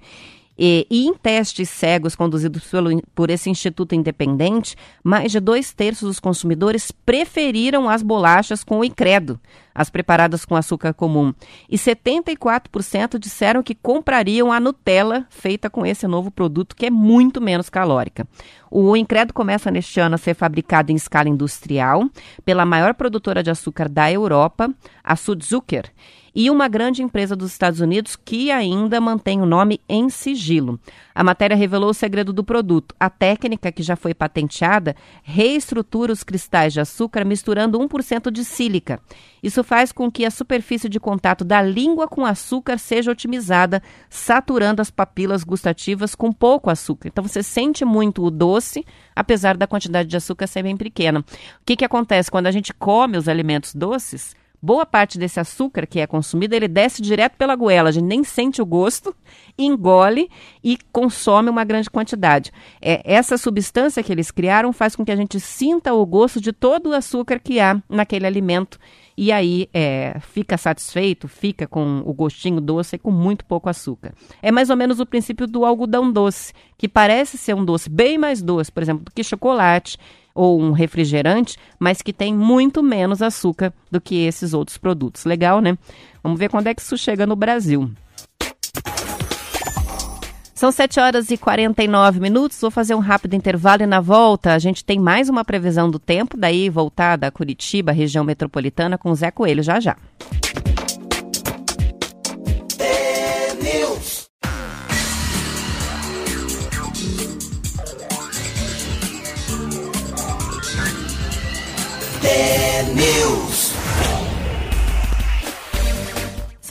[SPEAKER 3] E, e, em testes cegos conduzidos pelo, por esse instituto independente, mais de dois terços dos consumidores preferiram as bolachas com o incredo, as preparadas com açúcar comum. E 74% disseram que comprariam a Nutella feita com esse novo produto, que é muito menos calórica. O Incredo começa neste ano a ser fabricado em escala industrial pela maior produtora de açúcar da Europa, a Sudzucker e uma grande empresa dos Estados Unidos que ainda mantém o nome em sigilo. A matéria revelou o segredo do produto. A técnica, que já foi patenteada, reestrutura os cristais de açúcar misturando 1% de sílica. Isso faz com que a superfície de contato da língua com açúcar seja otimizada, saturando as papilas gustativas com pouco açúcar. Então você sente muito o doce, apesar da quantidade de açúcar ser bem pequena. O que, que acontece quando a gente come os alimentos doces? Boa parte desse açúcar que é consumido, ele desce direto pela goela, a gente nem sente o gosto, engole e consome uma grande quantidade. É, essa substância que eles criaram faz com que a gente sinta o gosto de todo o açúcar que há naquele alimento e aí é, fica satisfeito, fica com o gostinho doce e com muito pouco açúcar. É mais ou menos o princípio do algodão doce, que parece ser um doce bem mais doce, por exemplo, do que chocolate ou um refrigerante, mas que tem muito menos açúcar do que esses outros produtos. Legal, né? Vamos ver quando é que isso chega no Brasil. São 7 horas e 49 minutos. Vou fazer um rápido intervalo e na volta a gente tem mais uma previsão do tempo, daí voltada a Curitiba, região metropolitana, com o Zé Coelho já já.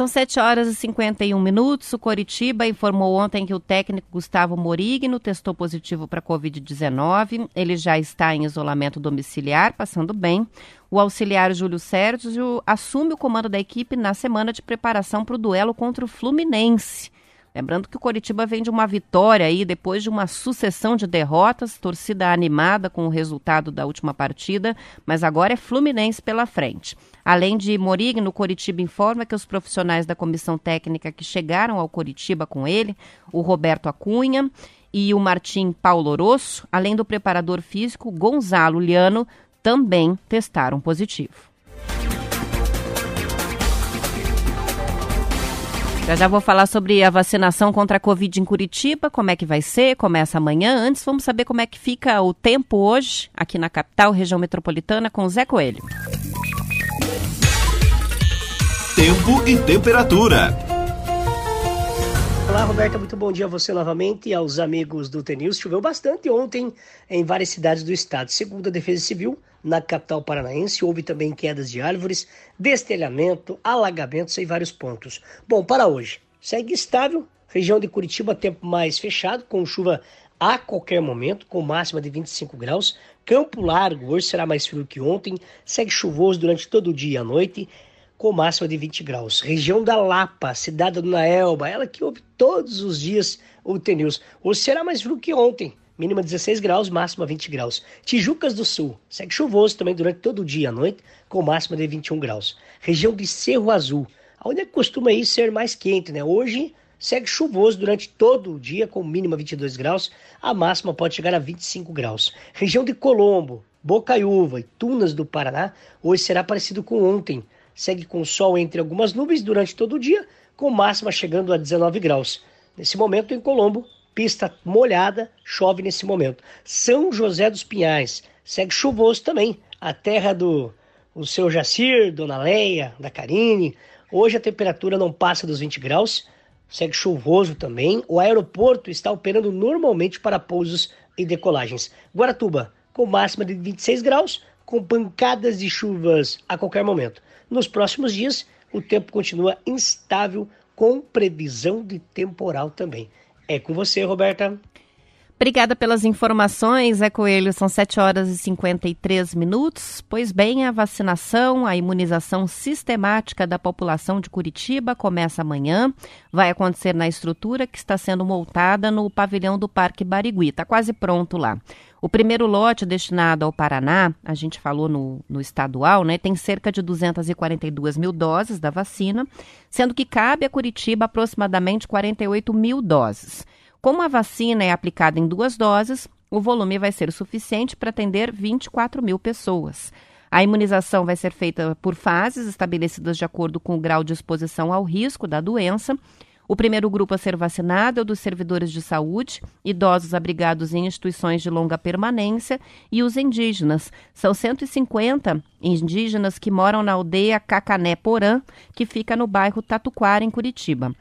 [SPEAKER 3] São 7 horas e 51 minutos. O Coritiba informou ontem que o técnico Gustavo Morigno testou positivo para Covid-19. Ele já está em isolamento domiciliar, passando bem. O auxiliar Júlio Sérgio assume o comando da equipe na semana de preparação para o duelo contra o Fluminense. Lembrando que o Coritiba vem de uma vitória aí depois de uma sucessão de derrotas, torcida animada com o resultado da última partida, mas agora é Fluminense pela frente. Além de Morigno, Coritiba informa que os profissionais da comissão técnica que chegaram ao Coritiba com ele, o Roberto Acunha e o Martim Paulo Orosso, além do preparador físico Gonzalo Liano, também testaram positivo. Já já vou falar sobre a vacinação contra a Covid em Curitiba, como é que vai ser, começa amanhã. Antes, vamos saber como é que fica o tempo hoje, aqui na capital, região metropolitana, com o Zé Coelho.
[SPEAKER 4] Tempo e temperatura.
[SPEAKER 5] Olá, Roberta, muito bom dia a você novamente e aos amigos do TNews. Choveu bastante ontem em várias cidades do estado. Segundo a Defesa Civil, na capital paranaense, houve também quedas de árvores, destelhamento, alagamentos em vários pontos. Bom, para hoje, segue estável, região de Curitiba, tempo mais fechado, com chuva a qualquer momento, com máxima de 25 graus. Campo Largo, hoje será mais frio que ontem, segue chuvoso durante todo o dia e a noite com máxima de 20 graus. Região da Lapa, cidade do Naelba, ela que ouve todos os dias o TNews. Hoje será mais frio que ontem, mínima 16 graus, máxima 20 graus. Tijucas do Sul, segue chuvoso também durante todo o dia a noite, com máxima de 21 graus. Região de Cerro Azul, onde é costuma ser mais quente, né? Hoje segue chuvoso durante todo o dia, com mínima 22 graus, a máxima pode chegar a 25 graus. Região de Colombo, Bocaiúva e Tunas do Paraná, hoje será parecido com ontem, segue com sol entre algumas nuvens durante todo o dia, com máxima chegando a 19 graus. Nesse momento, em Colombo, pista molhada, chove nesse momento. São José dos Pinhais, segue chuvoso também. A terra do o seu Jacir, Dona Leia, da Karine. Hoje a temperatura não passa dos 20 graus, segue chuvoso também. O aeroporto está operando normalmente para pousos e decolagens. Guaratuba, com máxima de 26 graus, com pancadas de chuvas a qualquer momento. Nos próximos dias, o tempo continua instável, com previsão de temporal também. É com você, Roberta.
[SPEAKER 3] Obrigada pelas informações, é Coelho. São 7 horas e 53 minutos. Pois bem, a vacinação, a imunização sistemática da população de Curitiba começa amanhã. Vai acontecer na estrutura que está sendo montada no pavilhão do Parque Barigui. Está quase pronto lá. O primeiro lote destinado ao Paraná, a gente falou no, no estadual, né, tem cerca de 242 mil doses da vacina, sendo que cabe a Curitiba aproximadamente 48 mil doses. Como a vacina é aplicada em duas doses, o volume vai ser suficiente para atender 24 mil pessoas. A imunização vai ser feita por fases estabelecidas de acordo com o grau de exposição ao risco da doença. O primeiro grupo a ser vacinado é o dos servidores de saúde, idosos abrigados em instituições de longa permanência e os indígenas. São 150 indígenas que moram na aldeia Cacané Porã, que fica no bairro Tatuquara, em Curitiba.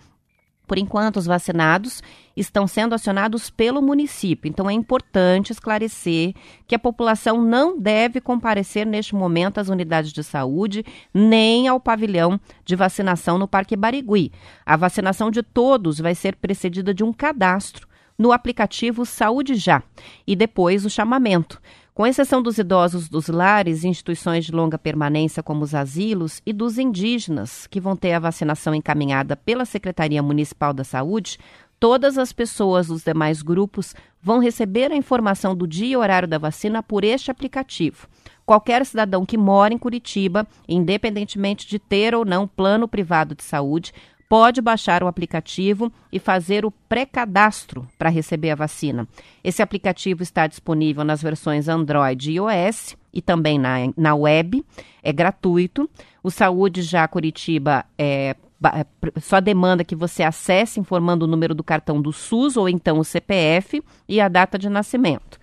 [SPEAKER 3] Por enquanto, os vacinados estão sendo acionados pelo município. Então, é importante esclarecer que a população não deve comparecer neste momento às unidades de saúde nem ao pavilhão de vacinação no Parque Barigui. A vacinação de todos vai ser precedida de um cadastro no aplicativo Saúde Já e depois o chamamento com exceção dos idosos dos lares e instituições de longa permanência, como os asilos, e dos indígenas, que vão ter a vacinação encaminhada pela Secretaria Municipal da Saúde, todas as pessoas dos demais grupos vão receber a informação do dia e horário da vacina por este aplicativo. Qualquer cidadão que mora em Curitiba, independentemente de ter ou não plano privado de saúde, pode baixar o aplicativo e fazer o pré-cadastro para receber a vacina. Esse aplicativo está disponível nas versões Android e iOS e também na, na web. É gratuito. O Saúde Já Curitiba é, é só demanda que você acesse informando o número do cartão do SUS ou então o CPF e a data de nascimento.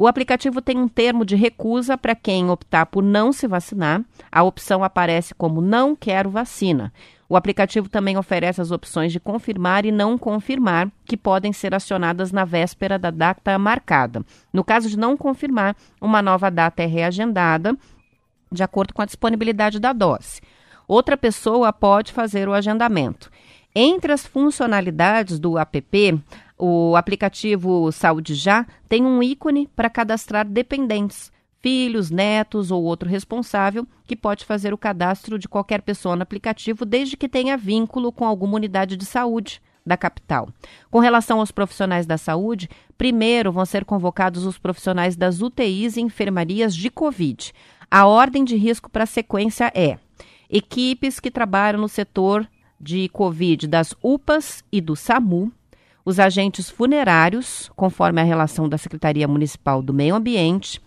[SPEAKER 3] O aplicativo tem um termo de recusa para quem optar por não se vacinar. A opção aparece como não quero vacina. O aplicativo também oferece as opções de confirmar e não confirmar, que podem ser acionadas na véspera da data marcada. No caso de não confirmar, uma nova data é reagendada de acordo com a disponibilidade da dose. Outra pessoa pode fazer o agendamento. Entre as funcionalidades do app, o aplicativo Saúde Já tem um ícone para cadastrar dependentes filhos, netos ou outro responsável que pode fazer o cadastro de qualquer pessoa no aplicativo desde que tenha vínculo com alguma unidade de saúde da capital. Com relação aos profissionais da saúde, primeiro vão ser convocados os profissionais das UTIs e enfermarias de Covid. A ordem de risco para a sequência é equipes que trabalham no setor de Covid das UPAs e do SAMU, os agentes funerários, conforme a relação da Secretaria Municipal do Meio Ambiente,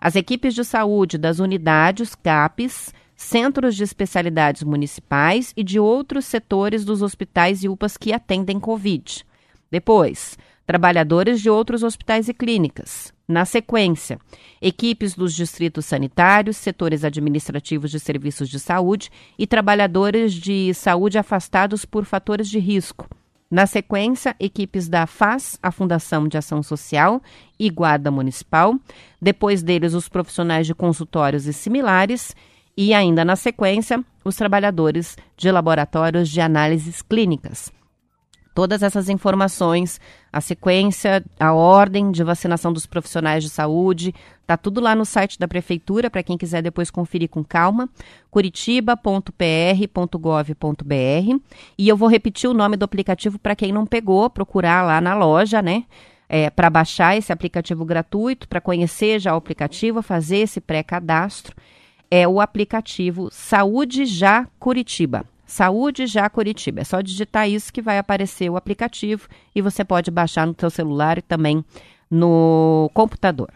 [SPEAKER 3] as equipes de saúde das unidades CAPES, centros de especialidades municipais e de outros setores dos hospitais e UPAs que atendem Covid. Depois, trabalhadores de outros hospitais e clínicas. Na sequência, equipes dos distritos sanitários, setores administrativos de serviços de saúde e trabalhadores de saúde afastados por fatores de risco. Na sequência, equipes da FAS, a Fundação de Ação Social, e Guarda Municipal. Depois deles, os profissionais de consultórios e similares. E ainda na sequência, os trabalhadores de laboratórios de análises clínicas. Todas essas informações, a sequência, a ordem de vacinação dos profissionais de saúde, tá tudo lá no site da prefeitura para quem quiser depois conferir com calma, curitiba.pr.gov.br. E eu vou repetir o nome do aplicativo para quem não pegou, procurar lá na loja, né? É, para baixar esse aplicativo gratuito, para conhecer já o aplicativo, fazer esse pré-cadastro, é o aplicativo Saúde Já Curitiba. Saúde Já Curitiba. É só digitar isso que vai aparecer o aplicativo e você pode baixar no seu celular e também no computador.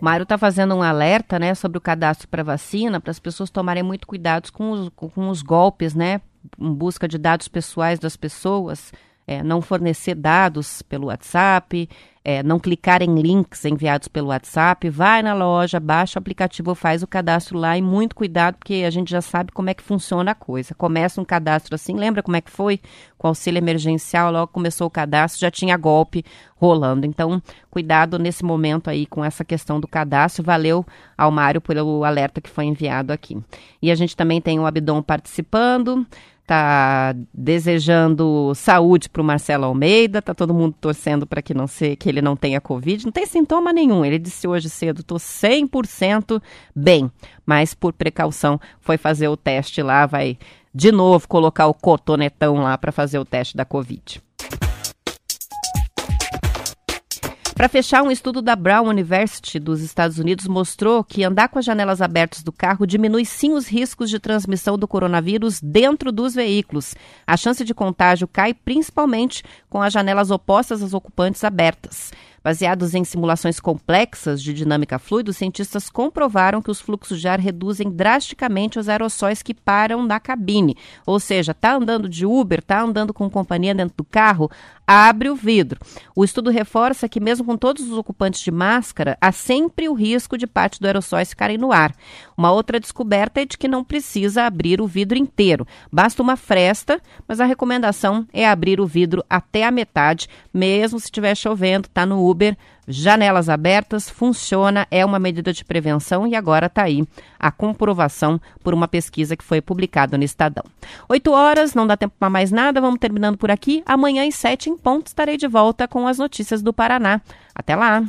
[SPEAKER 3] Mário está fazendo um alerta né, sobre o cadastro para vacina, para as pessoas tomarem muito cuidado com os, com os golpes, né? Em busca de dados pessoais das pessoas, é, não fornecer dados pelo WhatsApp, é, não clicar em links enviados pelo WhatsApp, vai na loja, baixa o aplicativo, faz o cadastro lá e muito cuidado, porque a gente já sabe como é que funciona a coisa. Começa um cadastro assim, lembra como é que foi? Com auxílio emergencial, logo começou o cadastro, já tinha golpe rolando. Então, cuidado nesse momento aí com essa questão do cadastro. Valeu ao Mário pelo alerta que foi enviado aqui. E a gente também tem o Abdom participando tá desejando saúde para o Marcelo Almeida, tá todo mundo torcendo para que não se, que ele não tenha Covid. Não tem sintoma nenhum. Ele disse hoje cedo, tô 100% bem, mas por precaução foi fazer o teste lá, vai de novo colocar o cotonetão lá para fazer o teste da Covid. Para fechar, um estudo da Brown University dos Estados Unidos mostrou que andar com as janelas abertas do carro diminui sim os riscos de transmissão do coronavírus dentro dos veículos. A chance de contágio cai principalmente com as janelas opostas às ocupantes abertas. Baseados em simulações complexas de dinâmica fluida, os cientistas comprovaram que os fluxos de ar reduzem drasticamente os aerossóis que param na cabine. Ou seja, está andando de Uber, está andando com companhia dentro do carro, abre o vidro. O estudo reforça que, mesmo com todos os ocupantes de máscara, há sempre o risco de parte do aerossóis ficarem no ar. Uma outra descoberta é de que não precisa abrir o vidro inteiro, basta uma fresta, mas a recomendação é abrir o vidro até a metade, mesmo se estiver chovendo, está no Uber, janelas abertas, funciona, é uma medida de prevenção e agora está aí a comprovação por uma pesquisa que foi publicada no Estadão. Oito horas, não dá tempo para mais nada, vamos terminando por aqui. Amanhã às sete em ponto estarei de volta com as notícias do Paraná. Até lá!